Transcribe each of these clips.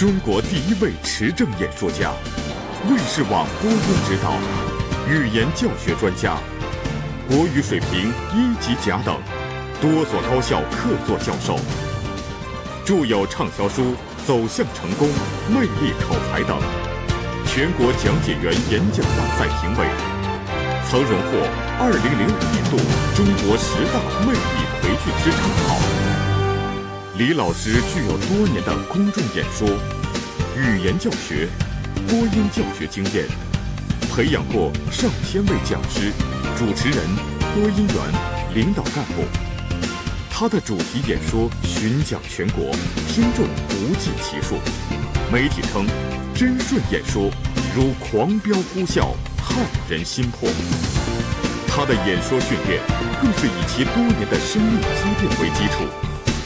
中国第一位持证演说家，卫视网播音指导，语言教学专家，国语水平一级甲等，多所高校客座教授，著有畅销书《走向成功》《魅力口才》等，全国讲解员演讲大赛评委，曾荣获2005年度中国十大魅力培训师称号。李老师具有多年的公众演说、语言教学、播音教学经验，培养过上千位讲师、主持人、播音员、领导干部。他的主题演说巡讲全国，听众不计其数。媒体称，真顺演说如狂飙呼啸，撼人心魄。他的演说训练更是以其多年的生命积淀为基础。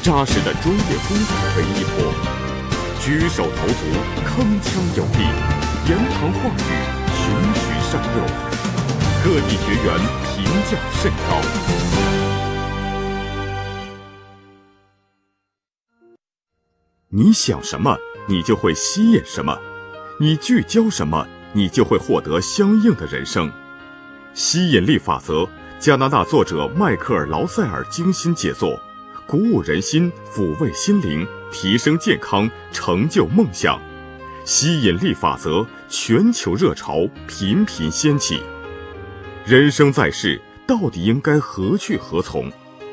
扎实的专业功底为依托，举手投足铿锵有力，言谈话语循循善诱，各地学员评价甚高。你想什么，你就会吸引什么；你聚焦什么，你就会获得相应的人生。吸引力法则，加拿大作者迈克尔·劳塞尔精心杰作。鼓舞人心，抚慰心灵，提升健康，成就梦想。吸引力法则全球热潮频频掀起。人生在世，到底应该何去何从？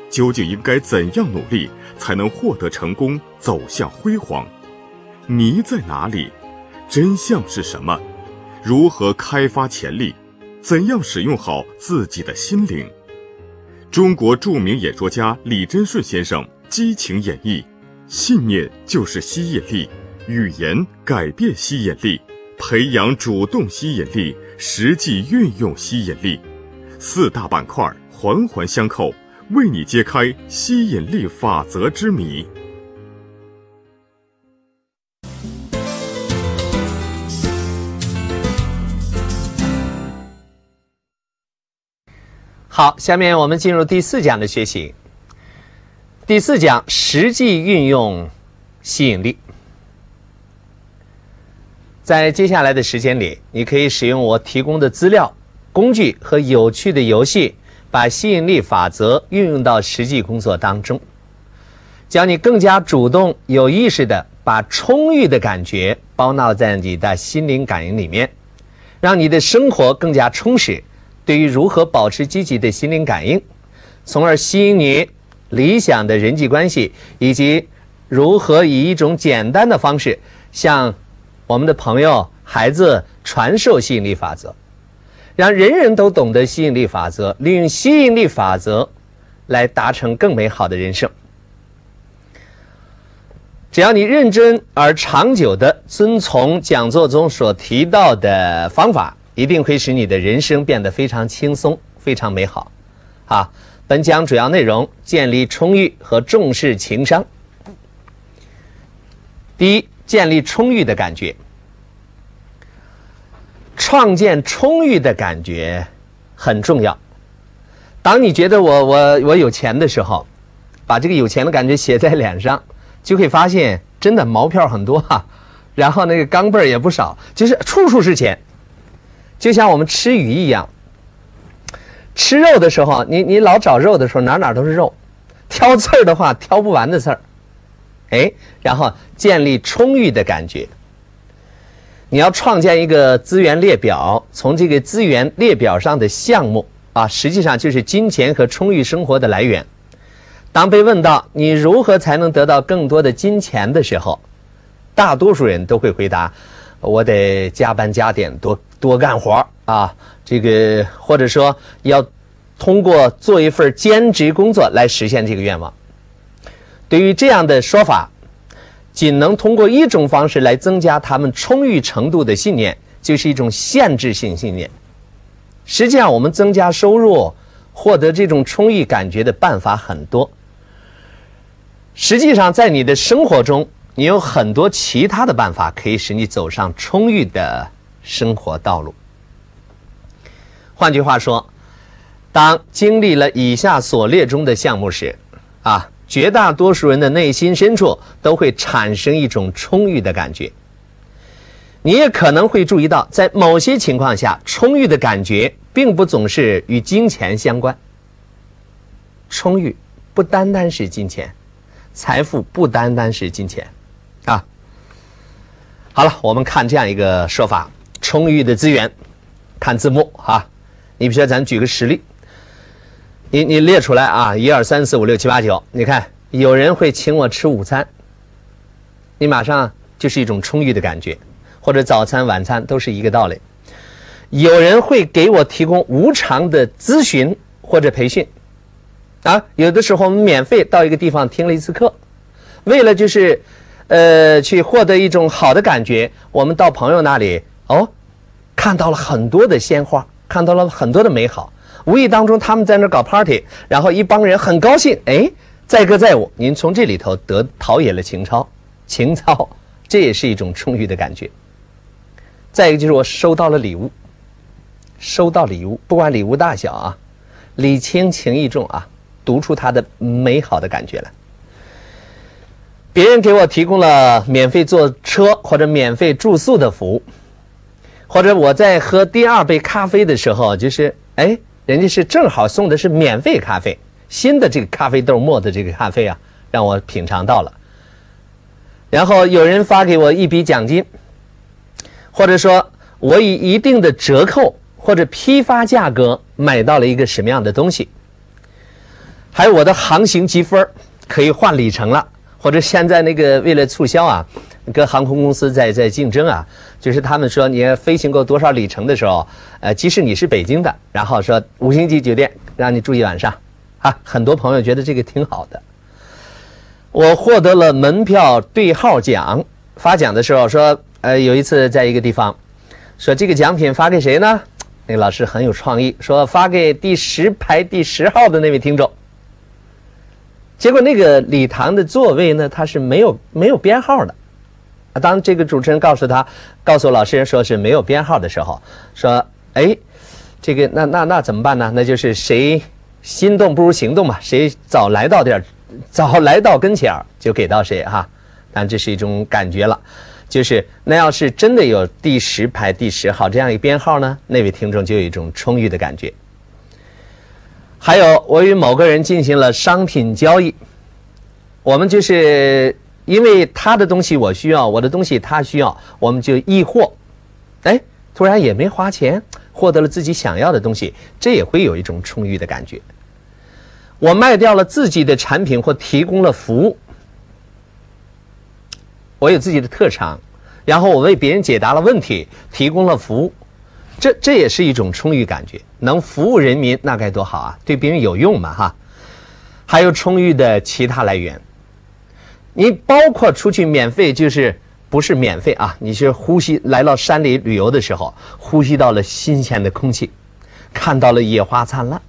究竟应该怎样努力才能获得成功，走向辉煌？迷在哪里？真相是什么？如何开发潜力？怎样使用好自己的心灵？中国著名演说家李真顺先生激情演绎：“信念就是吸引力，语言改变吸引力，培养主动吸引力，实际运用吸引力，四大板块环环相扣，为你揭开吸引力法则之谜。”好，下面我们进入第四讲的学习。第四讲实际运用吸引力，在接下来的时间里，你可以使用我提供的资料、工具和有趣的游戏，把吸引力法则运用到实际工作当中，教你更加主动、有意识的把充裕的感觉包纳在你的心灵感应里面，让你的生活更加充实。对于如何保持积极的心灵感应，从而吸引你理想的人际关系，以及如何以一种简单的方式向我们的朋友、孩子传授吸引力法则，让人人都懂得吸引力法则，利用吸引力法则来达成更美好的人生。只要你认真而长久的遵从讲座中所提到的方法。一定会使你的人生变得非常轻松、非常美好。啊，本讲主要内容：建立充裕和重视情商。第一，建立充裕的感觉，创建充裕的感觉很重要。当你觉得我我我有钱的时候，把这个有钱的感觉写在脸上，就会发现真的毛票很多哈，然后那个钢镚儿也不少，就是处处是钱。就像我们吃鱼一样，吃肉的时候，你你老找肉的时候，哪哪都是肉，挑刺儿的话，挑不完的刺儿，哎，然后建立充裕的感觉。你要创建一个资源列表，从这个资源列表上的项目啊，实际上就是金钱和充裕生活的来源。当被问到你如何才能得到更多的金钱的时候，大多数人都会回答：我得加班加点多。多干活啊，这个或者说要通过做一份兼职工作来实现这个愿望。对于这样的说法，仅能通过一种方式来增加他们充裕程度的信念，就是一种限制性信念。实际上，我们增加收入、获得这种充裕感觉的办法很多。实际上，在你的生活中，你有很多其他的办法可以使你走上充裕的。生活道路。换句话说，当经历了以下所列中的项目时，啊，绝大多数人的内心深处都会产生一种充裕的感觉。你也可能会注意到，在某些情况下，充裕的感觉并不总是与金钱相关。充裕不单单是金钱，财富不单单是金钱，啊。好了，我们看这样一个说法：充裕的资源，看字幕啊。你比如说，咱举个实例，你你列出来啊，一二三四五六七八九，你看有人会请我吃午餐，你马上就是一种充裕的感觉。或者早餐、晚餐都是一个道理。有人会给我提供无偿的咨询或者培训，啊，有的时候我们免费到一个地方听了一次课，为了就是，呃，去获得一种好的感觉，我们到朋友那里哦，看到了很多的鲜花，看到了很多的美好，无意当中他们在那搞 party，然后一帮人很高兴，哎，载歌载舞，您从这里头得陶冶了情操，情操，这也是一种充裕的感觉。再一个就是我收到了礼物，收到礼物，不管礼物大小啊，礼轻情意重啊，读出它的美好的感觉来。别人给我提供了免费坐车或者免费住宿的服务，或者我在喝第二杯咖啡的时候，就是哎，人家是正好送的是免费咖啡，新的这个咖啡豆磨的这个咖啡啊，让我品尝到了。然后有人发给我一笔奖金。或者说，我以一定的折扣或者批发价格买到了一个什么样的东西，还有我的航行积分可以换里程了，或者现在那个为了促销啊，跟航空公司在在竞争啊，就是他们说你飞行过多少里程的时候，呃，即使你是北京的，然后说五星级酒店让你住一晚上，啊，很多朋友觉得这个挺好的。我获得了门票对号奖，发奖的时候说。呃，有一次在一个地方，说这个奖品发给谁呢？那个老师很有创意，说发给第十排第十号的那位听众。结果那个礼堂的座位呢，它是没有没有编号的。当这个主持人告诉他，告诉老师说是没有编号的时候，说，哎，这个那那那怎么办呢？那就是谁心动不如行动嘛，谁早来到点早来到跟前儿就给到谁哈。但这是一种感觉了。就是那要是真的有第十排第十号这样一个编号呢，那位听众就有一种充裕的感觉。还有，我与某个人进行了商品交易，我们就是因为他的东西我需要，我的东西他需要，我们就易货。哎，突然也没花钱，获得了自己想要的东西，这也会有一种充裕的感觉。我卖掉了自己的产品或提供了服务。我有自己的特长，然后我为别人解答了问题，提供了服务，这这也是一种充裕感觉。能服务人民，那该多好啊！对别人有用嘛，哈。还有充裕的其他来源，你包括出去免费，就是不是免费啊？你是呼吸来到山里旅游的时候，呼吸到了新鲜的空气，看到了野花灿烂。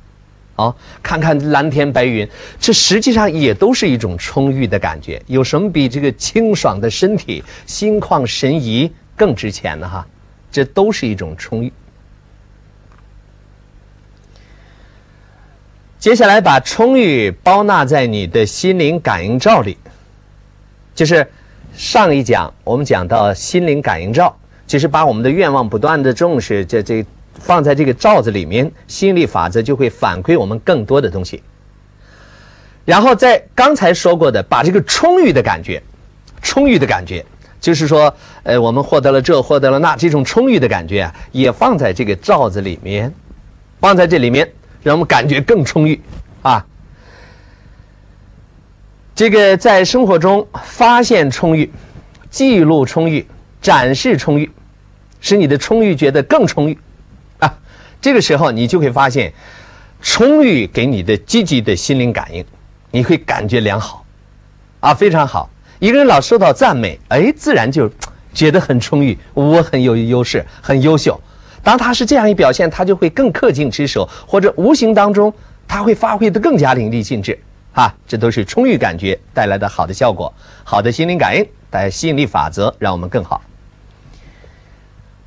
哦，看看蓝天白云，这实际上也都是一种充裕的感觉。有什么比这个清爽的身体、心旷神怡更值钱呢？哈，这都是一种充裕。接下来把充裕包纳在你的心灵感应罩里，就是上一讲我们讲到心灵感应罩，就是把我们的愿望不断的重视，这这。放在这个罩子里面，吸引力法则就会反馈我们更多的东西。然后在刚才说过的，把这个充裕的感觉，充裕的感觉，就是说，呃，我们获得了这，获得了那，这种充裕的感觉啊，也放在这个罩子里面，放在这里面，让我们感觉更充裕啊。这个在生活中发现充裕，记录充裕，展示充裕，使你的充裕觉得更充裕啊。这个时候，你就会发现，充裕给你的积极的心灵感应，你会感觉良好，啊，非常好。一个人老受到赞美，哎，自然就觉得很充裕，我很有优势，很优秀。当他是这样一表现，他就会更恪尽职守，或者无形当中他会发挥的更加淋漓尽致，哈，这都是充裕感觉带来的好的效果，好的心灵感应带吸引力法则，让我们更好。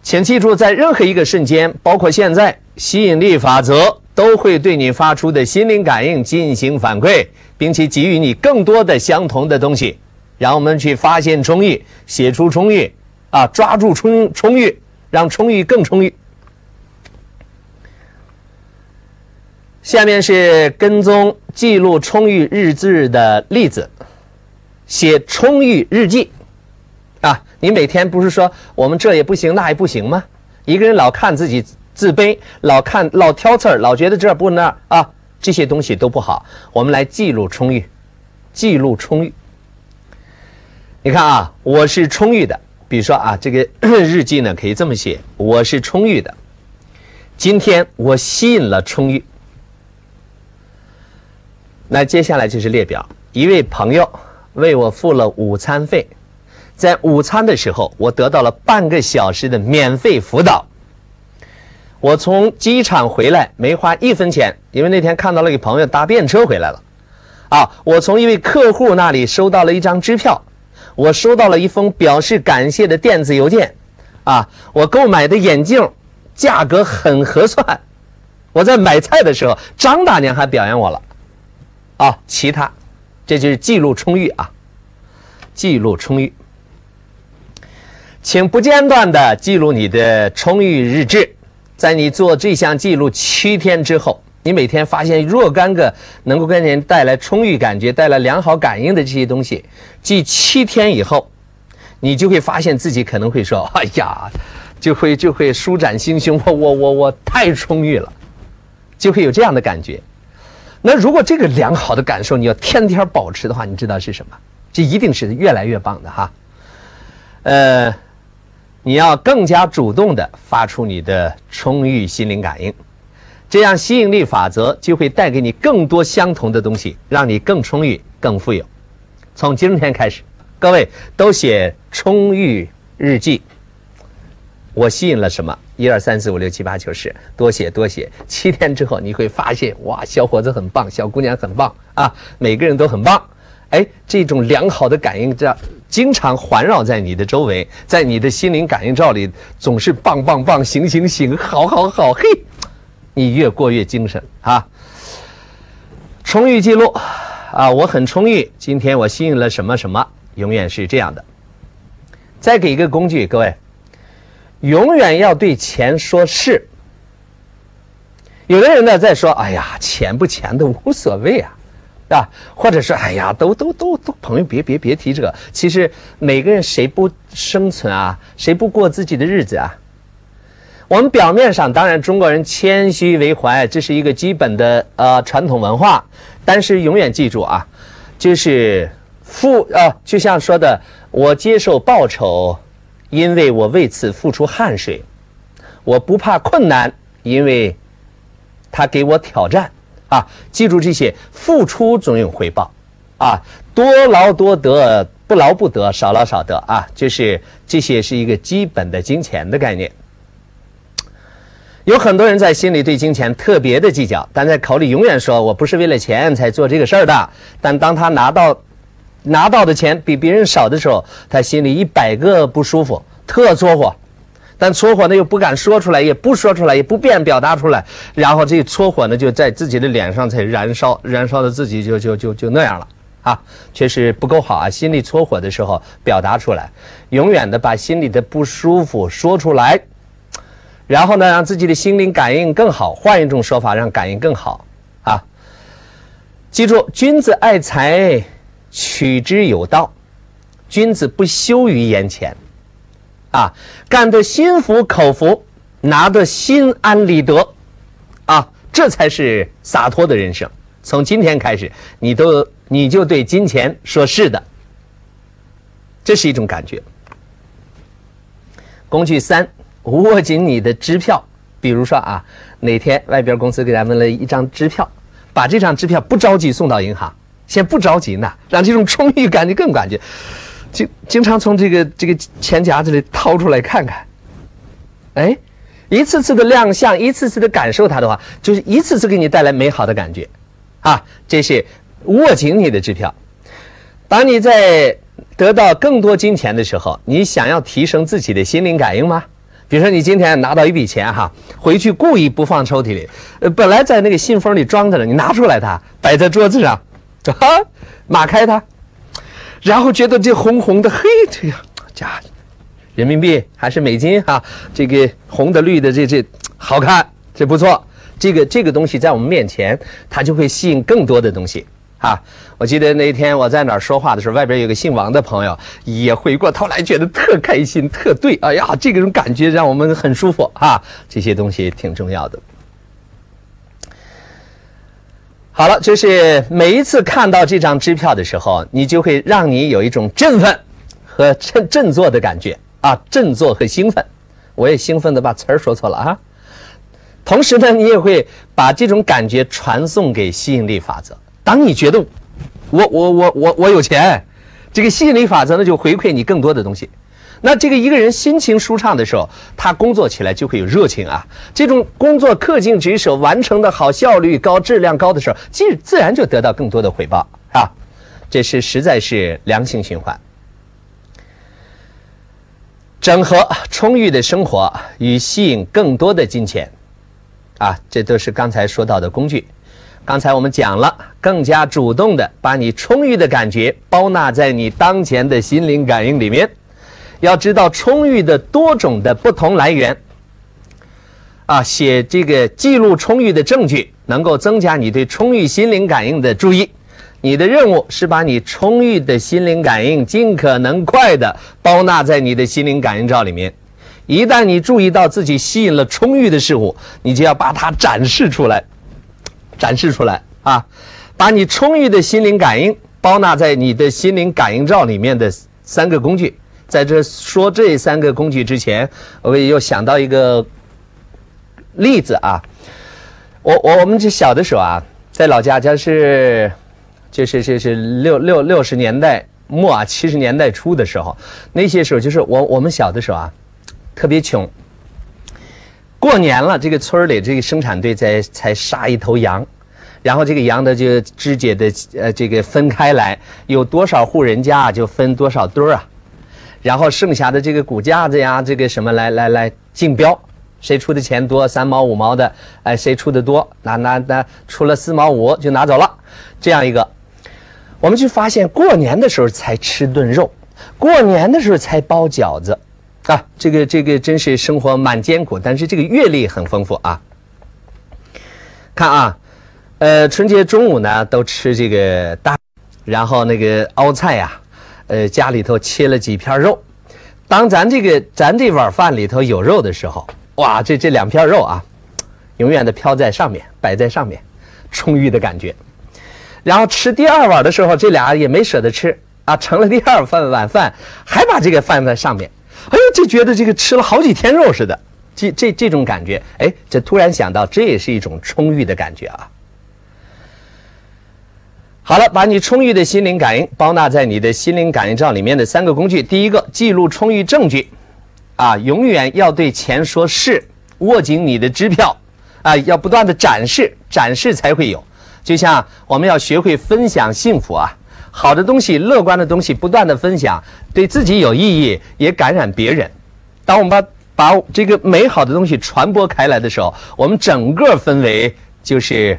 请记住，在任何一个瞬间，包括现在，吸引力法则都会对你发出的心灵感应进行反馈，并且给予你更多的相同的东西，让我们去发现充裕，写出充裕，啊，抓住充充裕，让充裕更充裕。下面是跟踪记录充裕日志的例子，写充裕日记，啊，你每天不是说我们这也不行那也不行吗？一个人老看自己自卑，老看老挑刺儿，老觉得这不那啊，这些东西都不好。我们来记录充裕，记录充裕。你看啊，我是充裕的。比如说啊，这个 日记呢可以这么写：我是充裕的。今天我吸引了充裕。那接下来就是列表。一位朋友为我付了午餐费，在午餐的时候，我得到了半个小时的免费辅导。我从机场回来没花一分钱，因为那天看到了一个朋友搭便车回来了。啊，我从一位客户那里收到了一张支票，我收到了一封表示感谢的电子邮件。啊，我购买的眼镜价格很合算。我在买菜的时候，张大娘还表扬我了。啊，其他，这就是记录充裕啊，记录充裕，请不间断的记录你的充裕日志。在你做这项记录七天之后，你每天发现若干个能够给人带来充裕感觉、带来良好感应的这些东西，记七天以后，你就会发现自己可能会说：“哎呀，就会就会舒展心胸，我我我我太充裕了，就会有这样的感觉。”那如果这个良好的感受你要天天保持的话，你知道是什么？这一定是越来越棒的哈。呃，你要更加主动的发出你的充裕心灵感应，这样吸引力法则就会带给你更多相同的东西，让你更充裕、更富有。从今天开始，各位都写充裕日记。我吸引了什么？一二三四五六七八九十，多写多写。七天之后，你会发现，哇，小伙子很棒，小姑娘很棒啊，每个人都很棒。哎，这种良好的感应这经常环绕在你的周围，在你的心灵感应罩里，总是棒棒棒，行行行，好好好，嘿，你越过越精神啊。充裕记录啊，我很充裕。今天我吸引了什么什么？永远是这样的。再给一个工具，各位。永远要对钱说是。有的人呢在说：“哎呀，钱不钱的无所谓啊，啊，或者说，哎呀，都都都都，朋友别别别提这个。其实每个人谁不生存啊？谁不过自己的日子啊？我们表面上当然中国人谦虚为怀，这是一个基本的呃传统文化。但是永远记住啊，就是付啊，就像说的，我接受报酬。因为我为此付出汗水，我不怕困难，因为他给我挑战啊！记住这些，付出总有回报啊！多劳多得，不劳不得，少劳少得啊！就是这些是一个基本的金钱的概念。有很多人在心里对金钱特别的计较，但在口里永远说我不是为了钱才做这个事儿的。但当他拿到，拿到的钱比别人少的时候，他心里一百个不舒服，特搓火，但搓火呢又不敢说出来，也不说出来，也不便表达出来，然后这搓火呢就在自己的脸上才燃烧，燃烧的自己就就就就那样了啊，确实不够好啊！心里搓火的时候表达出来，永远的把心里的不舒服说出来，然后呢让自己的心灵感应更好，换一种说法让感应更好啊！记住，君子爱财。取之有道，君子不羞于言钱，啊，干得心服口服，拿得心安理得，啊，这才是洒脱的人生。从今天开始，你都你就对金钱说是的，这是一种感觉。工具三，握紧你的支票。比如说啊，哪天外边公司给咱们了一张支票，把这张支票不着急送到银行。先不着急呢，让这种充裕感你更感觉，经经常从这个这个钱夹子里掏出来看看，哎，一次次的亮相，一次次的感受它的话，就是一次次给你带来美好的感觉，啊，这是握紧你的支票。当你在得到更多金钱的时候，你想要提升自己的心灵感应吗？比如说你今天拿到一笔钱哈，回去故意不放抽屉里，呃，本来在那个信封里装着呢，你拿出来它，摆在桌子上。啊，码开它，然后觉得这红红的，嘿，这样，家人民币还是美金啊？这个红的绿的，这这好看，这不错。这个这个东西在我们面前，它就会吸引更多的东西啊！我记得那天我在哪儿说话的时候，外边有个姓王的朋友也回过头来，觉得特开心，特对。哎呀，这种感觉让我们很舒服啊！这些东西挺重要的。好了，就是每一次看到这张支票的时候，你就会让你有一种振奋和振振作的感觉啊，振作和兴奋。我也兴奋的把词儿说错了啊。同时呢，你也会把这种感觉传送给吸引力法则。当你觉得我我我我我有钱，这个吸引力法则呢就回馈你更多的东西。那这个一个人心情舒畅的时候，他工作起来就会有热情啊。这种工作恪尽职守、完成的好、效率高、质量高的时候，自自然就得到更多的回报啊。这是实在是良性循环。整合充裕的生活与吸引更多的金钱，啊，这都是刚才说到的工具。刚才我们讲了，更加主动的把你充裕的感觉包纳在你当前的心灵感应里面。要知道充裕的多种的不同来源，啊，写这个记录充裕的证据，能够增加你对充裕心灵感应的注意。你的任务是把你充裕的心灵感应尽可能快的包纳在你的心灵感应罩里面。一旦你注意到自己吸引了充裕的事物，你就要把它展示出来，展示出来啊！把你充裕的心灵感应包纳在你的心灵感应罩里面的三个工具。在这说这三个工具之前，我又想到一个例子啊。我我我们这小的时候啊，在老家家是，就是就是六六六十年代末啊，七十年代初的时候，那些时候就是我我们小的时候啊，特别穷。过年了，这个村里这个生产队在才杀一头羊，然后这个羊的就肢解的呃这个分开来，有多少户人家就分多少堆儿啊。然后剩下的这个骨架子呀，这个什么来来来竞标，谁出的钱多，三毛五毛的，哎，谁出的多，那那那出了四毛五就拿走了，这样一个，我们就发现过年的时候才吃顿肉，过年的时候才包饺子，啊，这个这个真是生活蛮艰苦，但是这个阅历很丰富啊。看啊，呃，春节中午呢都吃这个大，然后那个熬菜呀。呃，家里头切了几片肉，当咱这个咱这碗饭里头有肉的时候，哇，这这两片肉啊，永远的飘在上面，摆在上面，充裕的感觉。然后吃第二碗的时候，这俩也没舍得吃啊，盛了第二饭碗饭，还把这个饭在上面，哎呦，就觉得这个吃了好几天肉似的，这这这种感觉，哎，这突然想到，这也是一种充裕的感觉啊。好了，把你充裕的心灵感应包纳在你的心灵感应罩里面的三个工具。第一个，记录充裕证据，啊，永远要对钱说是，握紧你的支票，啊，要不断的展示，展示才会有。就像我们要学会分享幸福啊，好的东西、乐观的东西，不断的分享，对自己有意义，也感染别人。当我们把把这个美好的东西传播开来的时候，我们整个氛围就是。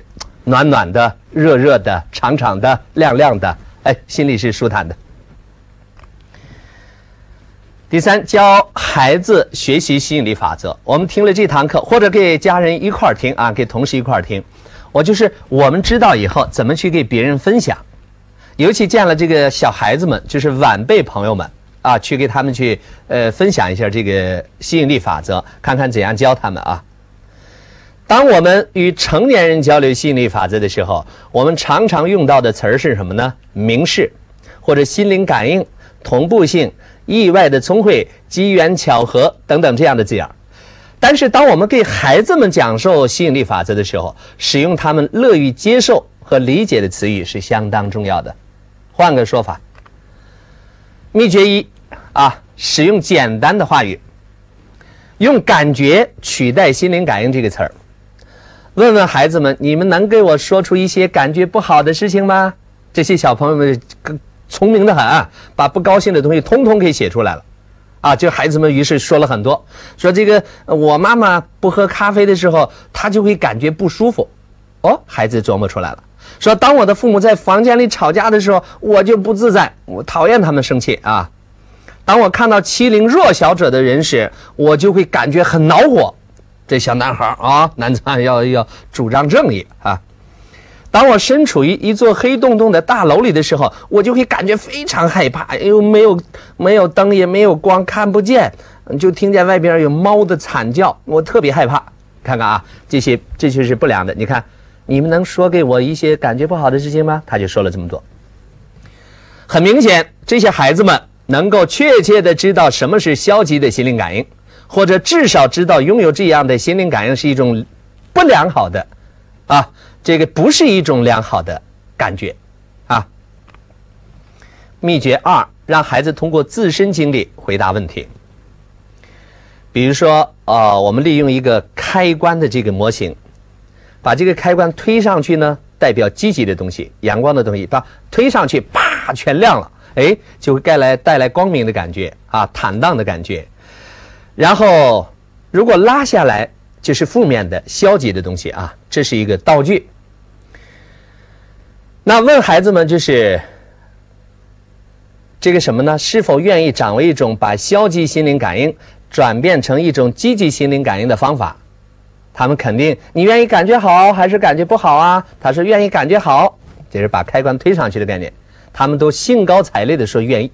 暖暖的、热热的、长长的、亮亮的，哎，心里是舒坦的。第三，教孩子学习吸引力法则。我们听了这堂课，或者给家人一块儿听啊，给同事一块儿听。我就是我们知道以后怎么去给别人分享，尤其见了这个小孩子们，就是晚辈朋友们啊，去给他们去呃分享一下这个吸引力法则，看看怎样教他们啊。当我们与成年人交流吸引力法则的时候，我们常常用到的词儿是什么呢？明示，或者心灵感应、同步性、意外的聪慧、机缘巧合等等这样的字眼儿。但是，当我们给孩子们讲授吸引力法则的时候，使用他们乐于接受和理解的词语是相当重要的。换个说法，秘诀一啊，使用简单的话语，用感觉取代心灵感应这个词儿。问问孩子们，你们能给我说出一些感觉不好的事情吗？这些小朋友们聪明的很，把不高兴的东西通通给写出来了。啊，就孩子们于是说了很多，说这个我妈妈不喝咖啡的时候，她就会感觉不舒服。哦，孩子琢磨出来了。说当我的父母在房间里吵架的时候，我就不自在，我讨厌他们生气啊。当我看到欺凌弱小者的人时，我就会感觉很恼火。这小男孩啊，男子汉要要主张正义啊。当我身处于一座黑洞洞的大楼里的时候，我就会感觉非常害怕，又没有没有灯，也没有光，看不见，就听见外边有猫的惨叫，我特别害怕。看看啊，这些这就是不良的。你看，你们能说给我一些感觉不好的事情吗？他就说了这么多。很明显，这些孩子们能够确切的知道什么是消极的心灵感应。或者至少知道拥有这样的心灵感应是一种不良好的，啊，这个不是一种良好的感觉，啊。秘诀二：让孩子通过自身经历回答问题。比如说，呃，我们利用一个开关的这个模型，把这个开关推上去呢，代表积极的东西、阳光的东西，把推上去，啪，全亮了，哎，就会带来带来光明的感觉，啊，坦荡的感觉。然后，如果拉下来就是负面的、消极的东西啊，这是一个道具。那问孩子们就是这个什么呢？是否愿意掌握一种把消极心灵感应转变成一种积极心灵感应的方法？他们肯定，你愿意感觉好还是感觉不好啊？他说愿意感觉好，就是把开关推上去的概念。他们都兴高采烈的说愿意。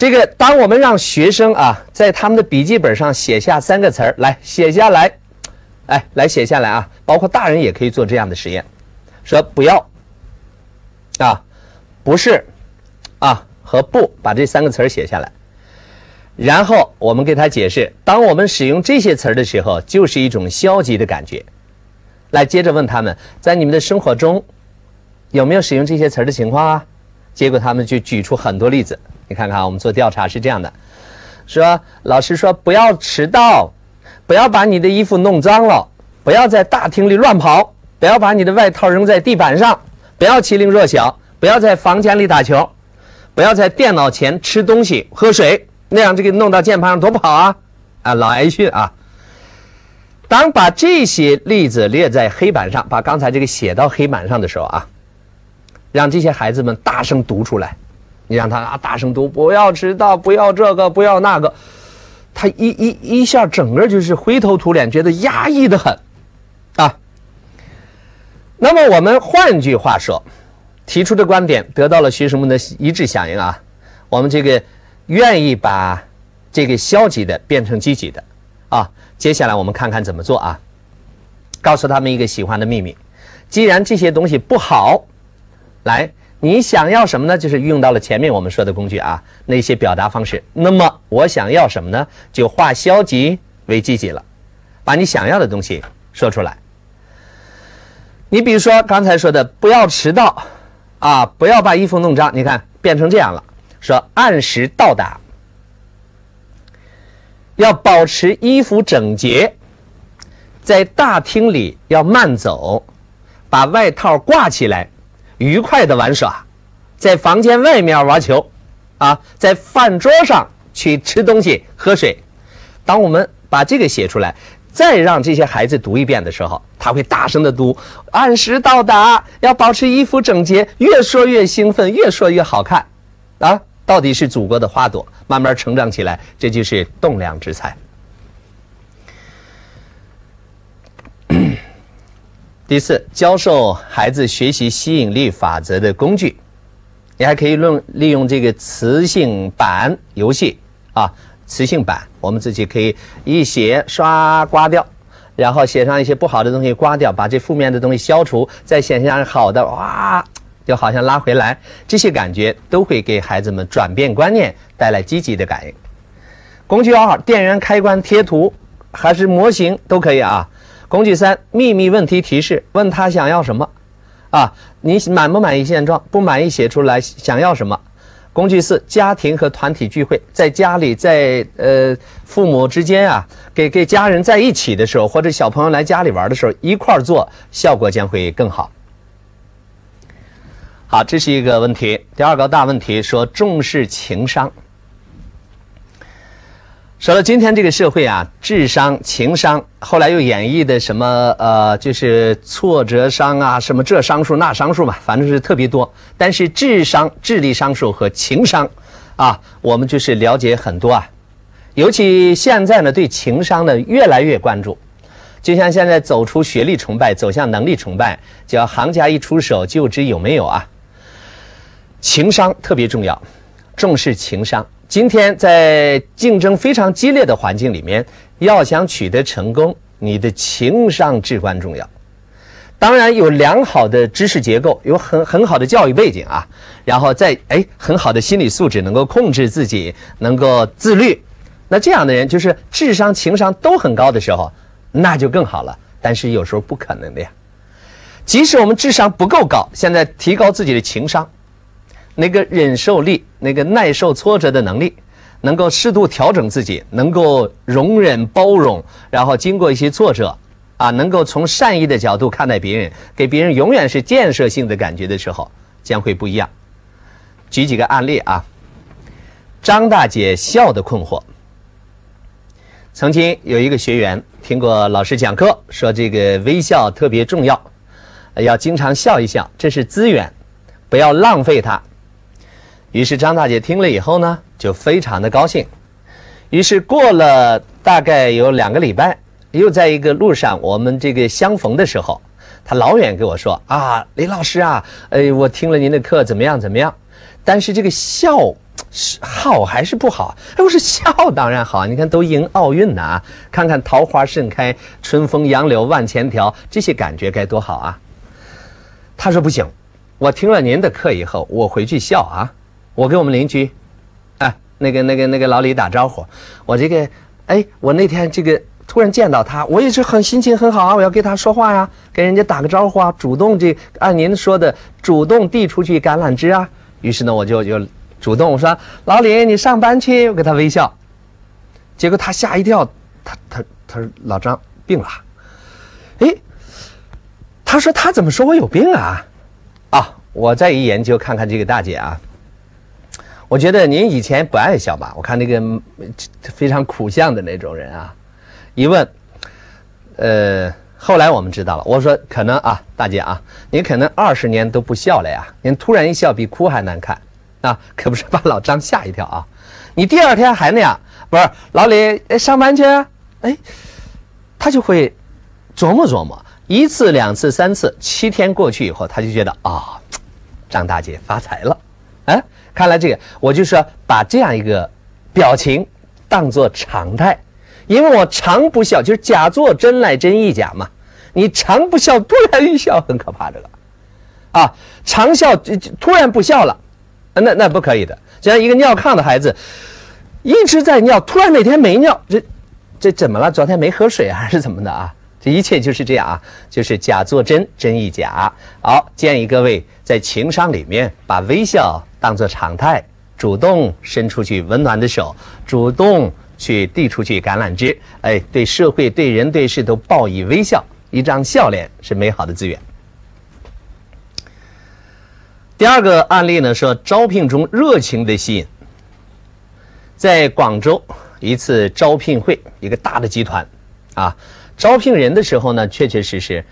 这个，当我们让学生啊，在他们的笔记本上写下三个词儿，来写下来，哎，来写下来啊，包括大人也可以做这样的实验，说不要，啊，不是，啊和不，把这三个词儿写下来，然后我们给他解释，当我们使用这些词儿的时候，就是一种消极的感觉。来，接着问他们，在你们的生活中，有没有使用这些词儿的情况啊？结果他们就举出很多例子。你看看，我们做调查是这样的：说老师说不要迟到，不要把你的衣服弄脏了，不要在大厅里乱跑，不要把你的外套扔在地板上，不要欺凌弱小，不要在房间里打球，不要在电脑前吃东西喝水，那样这个弄到键盘上多不好啊！啊，老挨训啊！当把这些例子列在黑板上，把刚才这个写到黑板上的时候啊，让这些孩子们大声读出来。你让他啊大声读，不要迟到，不要这个，不要那个，他一一一下整个就是灰头土脸，觉得压抑的很，啊。那么我们换句话说，提出的观点得到了学生们的一致响应啊。我们这个愿意把这个消极的变成积极的啊。接下来我们看看怎么做啊。告诉他们一个喜欢的秘密，既然这些东西不好，来。你想要什么呢？就是用到了前面我们说的工具啊，那些表达方式。那么我想要什么呢？就化消极为积极了，把你想要的东西说出来。你比如说刚才说的，不要迟到，啊，不要把衣服弄脏。你看变成这样了，说按时到达，要保持衣服整洁，在大厅里要慢走，把外套挂起来。愉快的玩耍，在房间外面玩球，啊，在饭桌上去吃东西喝水。当我们把这个写出来，再让这些孩子读一遍的时候，他会大声的读，按时到达，要保持衣服整洁，越说越兴奋，越说越好看，啊，到底是祖国的花朵，慢慢成长起来，这就是栋梁之才。第四，教授孩子学习吸引力法则的工具，你还可以用利用这个磁性板游戏啊，磁性板，我们自己可以一写刷刮掉，然后写上一些不好的东西刮掉，把这负面的东西消除，再写上好的，哇，就好像拉回来，这些感觉都会给孩子们转变观念，带来积极的感应。工具二：电源开关贴图，还是模型都可以啊。工具三：秘密问题提示，问他想要什么，啊，你满不满意现状？不满意写出来想要什么？工具四：家庭和团体聚会，在家里，在呃父母之间啊，给给家人在一起的时候，或者小朋友来家里玩的时候，一块儿做，效果将会更好。好，这是一个问题。第二个大问题说重视情商。说到今天这个社会啊，智商、情商，后来又演绎的什么呃，就是挫折商啊，什么这商数那商数嘛，反正是特别多。但是智商、智力商数和情商，啊，我们就是了解很多啊。尤其现在呢，对情商呢越来越关注。就像现在走出学历崇拜，走向能力崇拜，叫行家一出手就知有没有啊。情商特别重要，重视情商。今天在竞争非常激烈的环境里面，要想取得成功，你的情商至关重要。当然有良好的知识结构，有很很好的教育背景啊，然后再哎很好的心理素质，能够控制自己，能够自律，那这样的人就是智商、情商都很高的时候，那就更好了。但是有时候不可能的呀。即使我们智商不够高，现在提高自己的情商。那个忍受力，那个耐受挫折的能力，能够适度调整自己，能够容忍包容，然后经过一些挫折，啊，能够从善意的角度看待别人，给别人永远是建设性的感觉的时候，将会不一样。举几个案例啊，张大姐笑的困惑。曾经有一个学员听过老师讲课，说这个微笑特别重要，要经常笑一笑，这是资源，不要浪费它。于是张大姐听了以后呢，就非常的高兴。于是过了大概有两个礼拜，又在一个路上，我们这个相逢的时候，她老远跟我说：“啊，李老师啊，哎，我听了您的课，怎么样怎么样？但是这个笑是好还是不好？”哎，我说笑当然好，你看都迎奥运呢，看看桃花盛开，春风杨柳万千条，这些感觉该多好啊！他说不行，我听了您的课以后，我回去笑啊。我跟我们邻居，哎，那个、那个、那个老李打招呼。我这个，哎，我那天这个突然见到他，我也是很心情很好啊，我要跟他说话呀，跟人家打个招呼啊，主动这按您说的主动递出去橄榄枝啊。于是呢，我就就主动我说：“老李，你上班去。”我给他微笑。结果他吓一跳，他他他说：“老张病了。”哎，他说他怎么说我有病啊？啊，我再一研究看看这个大姐啊。我觉得您以前不爱笑吧？我看那个非常苦相的那种人啊，一问，呃，后来我们知道了。我说可能啊，大姐啊，您可能二十年都不笑了呀。您突然一笑，比哭还难看啊！可不是把老张吓一跳啊。你第二天还那样，不是老李上班去？哎，他就会琢磨琢磨，一次、两次、三次，七天过去以后，他就觉得啊，张大姐发财了，哎。看来这个，我就说把这样一个表情当做常态，因为我常不笑，就是假作真来真亦假嘛。你常不笑，突然一笑，很可怕这个，啊，常笑突然不笑了，那那不可以的。就像一个尿炕的孩子，一直在尿，突然哪天没尿，这这怎么了？昨天没喝水还是怎么的啊？这一切就是这样啊，就是假作真，真亦假。好，建议各位在情商里面把微笑。当做常态，主动伸出去温暖的手，主动去递出去橄榄枝，哎，对社会、对人、对事都报以微笑，一张笑脸是美好的资源。第二个案例呢，说招聘中热情的吸引，在广州一次招聘会，一个大的集团，啊，招聘人的时候呢，确确实实，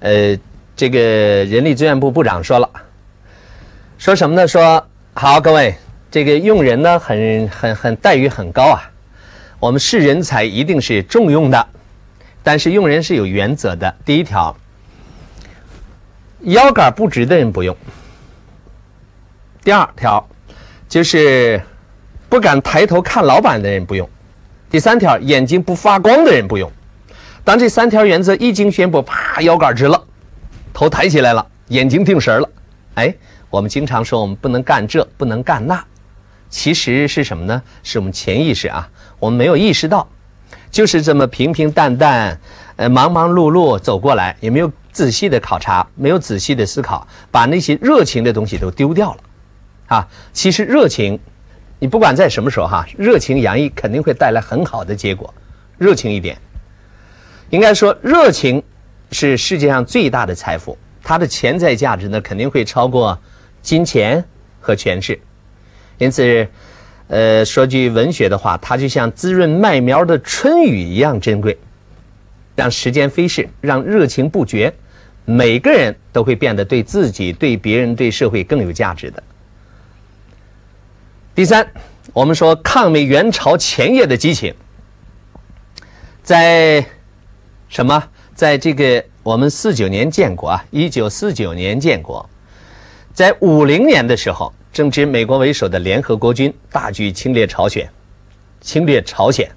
呃，这个人力资源部部长说了，说什么呢？说。好，各位，这个用人呢，很很很待遇很高啊。我们是人才，一定是重用的，但是用人是有原则的。第一条，腰杆不直的人不用；第二条，就是不敢抬头看老板的人不用；第三条，眼睛不发光的人不用。当这三条原则一经宣布，啪，腰杆直了，头抬起来了，眼睛定神了，哎。我们经常说我们不能干这，不能干那，其实是什么呢？是我们潜意识啊，我们没有意识到，就是这么平平淡淡，呃，忙忙碌碌走过来，也没有仔细的考察，没有仔细的思考，把那些热情的东西都丢掉了，啊，其实热情，你不管在什么时候哈，热情洋溢肯定会带来很好的结果，热情一点，应该说热情是世界上最大的财富，它的潜在价值呢肯定会超过。金钱和权势，因此，呃，说句文学的话，它就像滋润麦苗的春雨一样珍贵，让时间飞逝，让热情不绝，每个人都会变得对自己、对别人、对社会更有价值的。第三，我们说抗美援朝前夜的激情，在什么？在这个我们四九年建国啊，一九四九年建国，在五零年的时候。正值美国为首的联合国军大举侵略朝鲜，侵略朝鲜，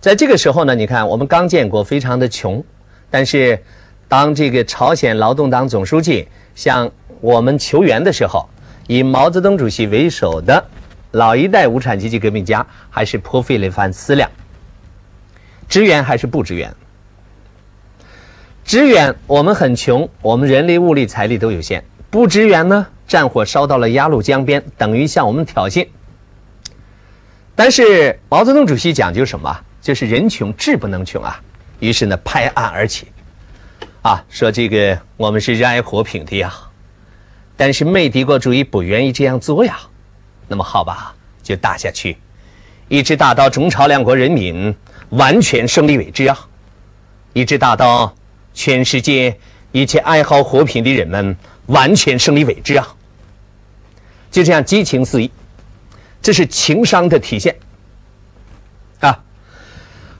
在这个时候呢，你看我们刚建国，非常的穷，但是当这个朝鲜劳动党总书记向我们求援的时候，以毛泽东主席为首的老一代无产阶级革命家还是颇费了一番思量，支援还是不支援？支援我们很穷，我们人力物力财力都有限，不支援呢？战火烧到了鸭绿江边，等于向我们挑衅。但是毛泽东主席讲究什么？就是人穷志不能穷啊。于是呢，拍案而起，啊，说这个我们是热爱和平的呀。但是美帝国主义不愿意这样做呀。那么好吧，就打下去，一直打到中朝两国人民完全胜利为止啊！一直打到全世界一切爱好和平的人们。完全胜利为止啊！就这样激情四溢，这是情商的体现啊。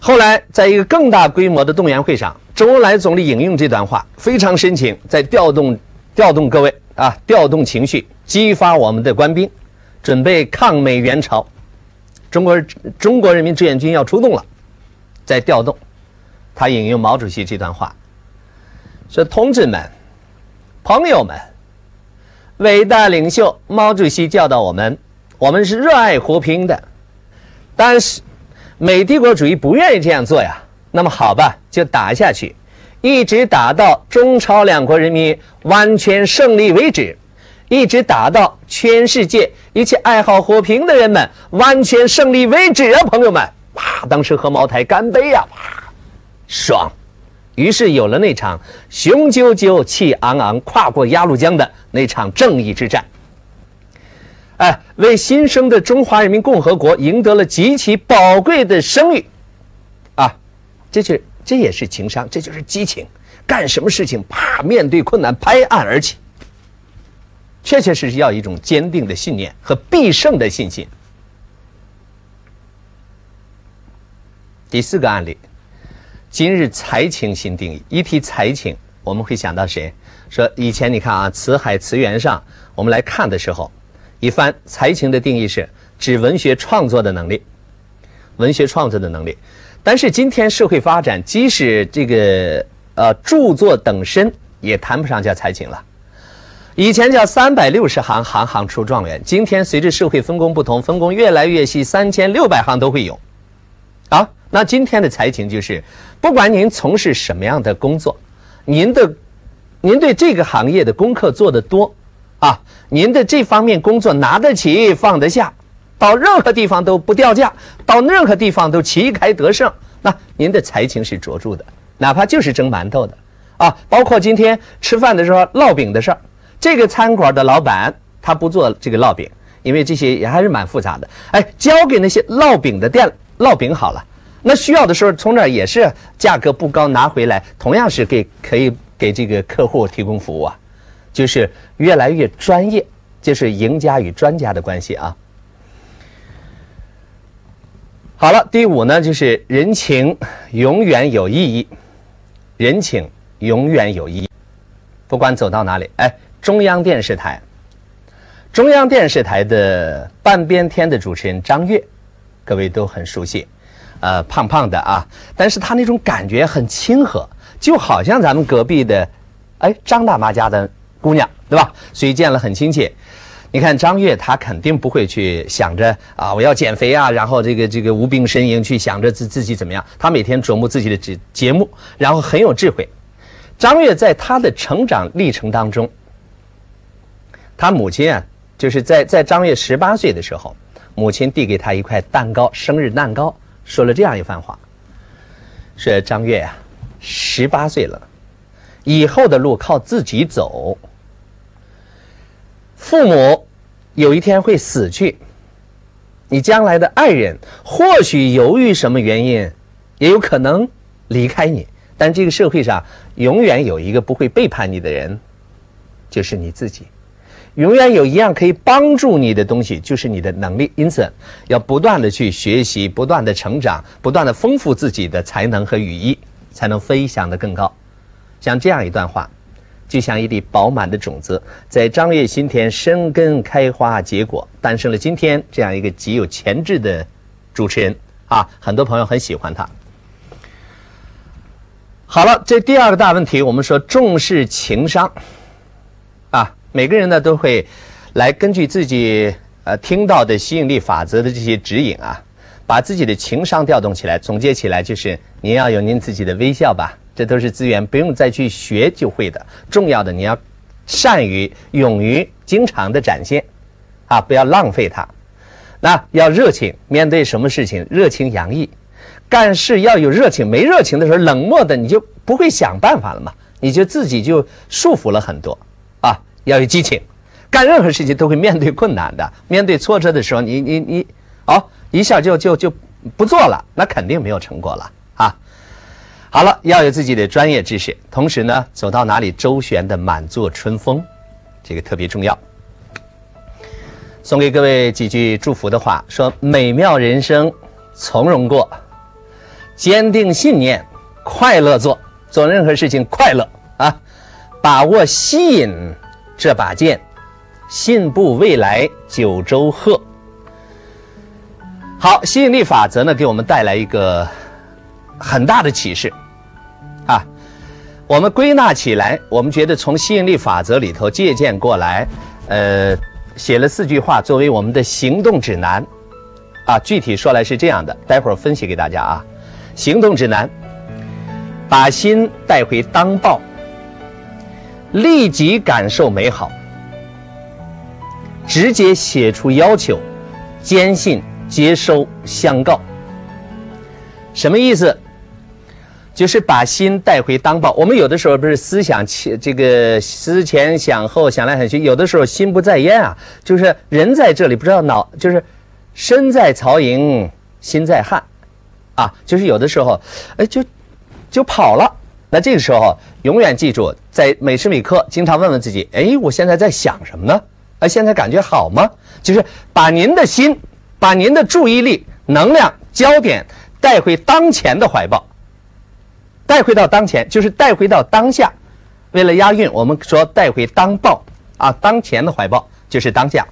后来在一个更大规模的动员会上，周恩来总理引用这段话，非常深情，在调动调动各位啊，调动情绪，激发我们的官兵，准备抗美援朝。中国中国人民志愿军要出动了，在调动。他引用毛主席这段话，说：“同志们。”朋友们，伟大领袖毛主席教导我们：我们是热爱和平的。但是，美帝国主义不愿意这样做呀。那么好吧，就打下去，一直打到中朝两国人民完全胜利为止，一直打到全世界一切爱好和平的人们完全胜利为止啊！朋友们，啪，当时喝茅台干杯呀，啪，爽。于是有了那场雄赳赳、气昂昂跨过鸭绿江的那场正义之战，哎，为新生的中华人民共和国赢得了极其宝贵的声誉，啊，这就这也是情商，这就是激情，干什么事情啪，面对困难拍案而起，确确实实要一种坚定的信念和必胜的信心。第四个案例。今日才情新定义，一提才情，我们会想到谁？说以前你看啊，《辞海》《词源》上，我们来看的时候，一番才情的定义是指文学创作的能力，文学创作的能力。但是今天社会发展，即使这个呃著作等身，也谈不上叫才情了。以前叫三百六十行，行行出状元。今天随着社会分工不同，分工越来越细，三千六百行都会有。啊，那今天的才情就是。不管您从事什么样的工作，您的，您对这个行业的功课做得多，啊，您的这方面工作拿得起放得下，到任何地方都不掉价，到任何地方都旗开得胜，那您的才情是卓著的。哪怕就是蒸馒头的，啊，包括今天吃饭的时候烙饼的事儿，这个餐馆的老板他不做这个烙饼，因为这些也还是蛮复杂的。哎，交给那些烙饼的店烙饼好了。那需要的时候，从那儿也是价格不高，拿回来同样是给可以给这个客户提供服务啊，就是越来越专业，就是赢家与专家的关系啊。好了，第五呢，就是人情永远有意义，人情永远有意义，不管走到哪里，哎，中央电视台，中央电视台的半边天的主持人张悦，各位都很熟悉。呃，胖胖的啊，但是他那种感觉很亲和，就好像咱们隔壁的，哎，张大妈家的姑娘，对吧？所以见了很亲切。你看张悦，他肯定不会去想着啊，我要减肥啊，然后这个这个无病呻吟，去想着自自己怎么样。他每天琢磨自己的节节目，然后很有智慧。张悦在他的成长历程当中，他母亲啊，就是在在张悦十八岁的时候，母亲递给他一块蛋糕，生日蛋糕。说了这样一番话，说张悦呀，十八岁了，以后的路靠自己走。父母有一天会死去，你将来的爱人或许由于什么原因，也有可能离开你。但这个社会上永远有一个不会背叛你的人，就是你自己。永远有一样可以帮助你的东西，就是你的能力。因此，要不断的去学习，不断的成长，不断的丰富自己的才能和羽翼，才能飞翔得更高。像这样一段话，就像一粒饱满的种子，在张掖新田生根开花结果，诞生了今天这样一个极有潜质的主持人啊！很多朋友很喜欢他。好了，这第二个大问题，我们说重视情商啊。每个人呢都会来根据自己呃听到的吸引力法则的这些指引啊，把自己的情商调动起来。总结起来就是您要有您自己的微笑吧，这都是资源，不用再去学就会的。重要的你要善于、勇于、经常的展现啊，不要浪费它。那要热情，面对什么事情热情洋溢，干事要有热情。没热情的时候，冷漠的你就不会想办法了嘛，你就自己就束缚了很多。要有激情，干任何事情都会面对困难的。面对挫折的时候，你你你，哦，一下就就就不做了，那肯定没有成果了啊。好了，要有自己的专业知识，同时呢，走到哪里周旋的满座春风，这个特别重要。送给各位几句祝福的话：说美妙人生，从容过，坚定信念，快乐做，做任何事情快乐啊，把握吸引。这把剑，信步未来九州鹤。好，吸引力法则呢，给我们带来一个很大的启示啊。我们归纳起来，我们觉得从吸引力法则里头借鉴过来，呃，写了四句话作为我们的行动指南啊。具体说来是这样的，待会儿分析给大家啊。行动指南，把心带回当报。立即感受美好，直接写出要求，坚信接收相告。什么意思？就是把心带回当报。我们有的时候不是思想前这个思前想后想来想去，有的时候心不在焉啊，就是人在这里不知道脑，就是身在曹营心在汉，啊，就是有的时候哎就就跑了。那这个时候，永远记住，在每时每刻，经常问问自己：哎，我现在在想什么呢？啊，现在感觉好吗？就是把您的心，把您的注意力、能量、焦点带回当前的怀抱，带回到当前，就是带回到当下。为了押韵，我们说带回当报啊，当前的怀抱就是当下。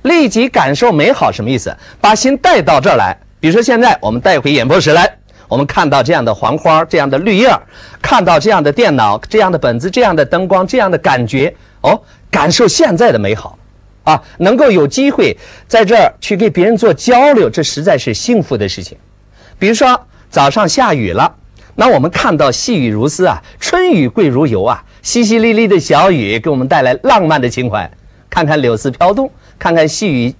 立即感受美好，什么意思？把心带到这儿来。比如说，现在我们带回演播室来。我们看到这样的黄花，这样的绿叶看到这样的电脑，这样的本子，这样的灯光，这样的感觉，哦，感受现在的美好，啊，能够有机会在这儿去给别人做交流，这实在是幸福的事情。比如说早上下雨了，那我们看到细雨如丝啊，春雨贵如油啊，淅淅沥沥的小雨给我们带来浪漫的情怀。看看柳丝飘动，看看细雨，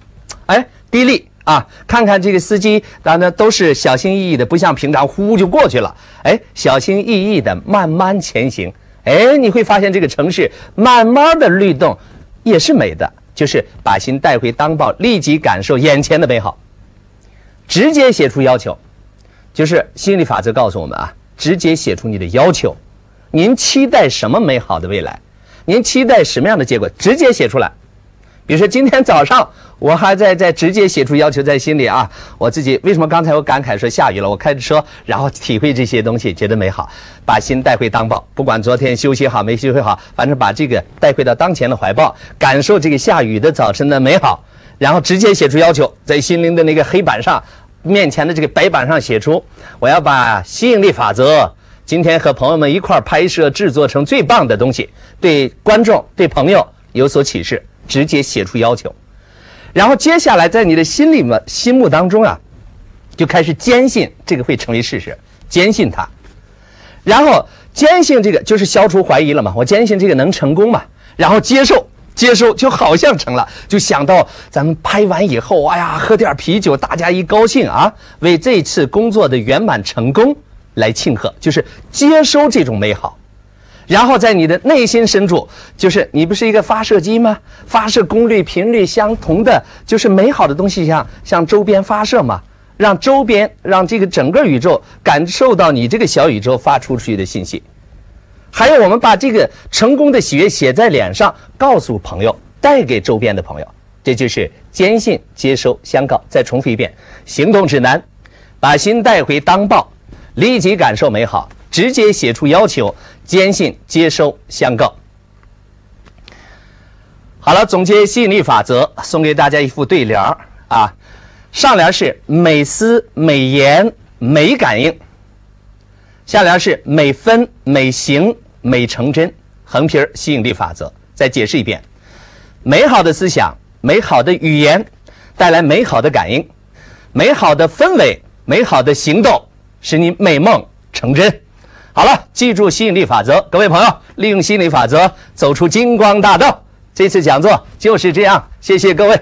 哎，滴沥。啊，看看这个司机，当然都是小心翼翼的，不像平常呼就过去了。哎，小心翼翼的慢慢前行。哎，你会发现这个城市慢慢的律动，也是美的。就是把心带回当报，立即感受眼前的美好。直接写出要求，就是心理法则告诉我们啊，直接写出你的要求。您期待什么美好的未来？您期待什么样的结果？直接写出来。比如说今天早上，我还在在直接写出要求在心里啊，我自己为什么刚才我感慨说下雨了？我开着车，然后体会这些东西，觉得美好，把心带回当报。不管昨天休息好没休息好，反正把这个带回到当前的怀抱，感受这个下雨的早晨的美好，然后直接写出要求，在心灵的那个黑板上，面前的这个白板上写出，我要把吸引力法则今天和朋友们一块拍摄制作成最棒的东西，对观众对朋友有所启示。直接写出要求，然后接下来在你的心里面、心目当中啊，就开始坚信这个会成为事实，坚信它，然后坚信这个就是消除怀疑了嘛？我坚信这个能成功嘛？然后接受，接受就好像成了，就想到咱们拍完以后，哎呀，喝点啤酒，大家一高兴啊，为这次工作的圆满成功来庆贺，就是接收这种美好。然后在你的内心深处，就是你不是一个发射机吗？发射功率频率相同的，就是美好的东西向向周边发射嘛，让周边让这个整个宇宙感受到你这个小宇宙发出去的信息。还有，我们把这个成功的喜悦写在脸上，告诉朋友，带给周边的朋友，这就是坚信、接收、相告。再重复一遍：行动指南，把心带回当报，立即感受美好，直接写出要求，坚信、接收、相告。好了，总结吸引力法则，送给大家一副对联儿啊。上联是美思、美言、美感应。下联是每分每行每成真，横批儿吸引力法则。再解释一遍：美好的思想、美好的语言带来美好的感应，美好的氛围、美好的行动使你美梦成真。好了，记住吸引力法则，各位朋友，利用吸引力法则走出金光大道。这次讲座就是这样，谢谢各位。